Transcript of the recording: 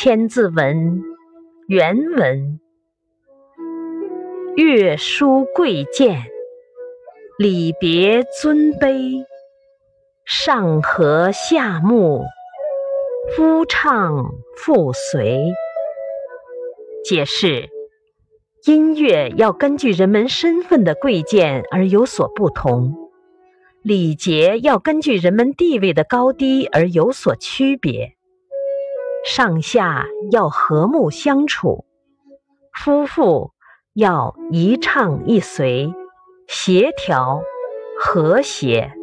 千字文》原文：乐书贵贱，礼别尊卑，上和下睦，夫唱妇随。解释：音乐要根据人们身份的贵贱而有所不同，礼节要根据人们地位的高低而有所区别。上下要和睦相处，夫妇要一唱一随，协调和谐。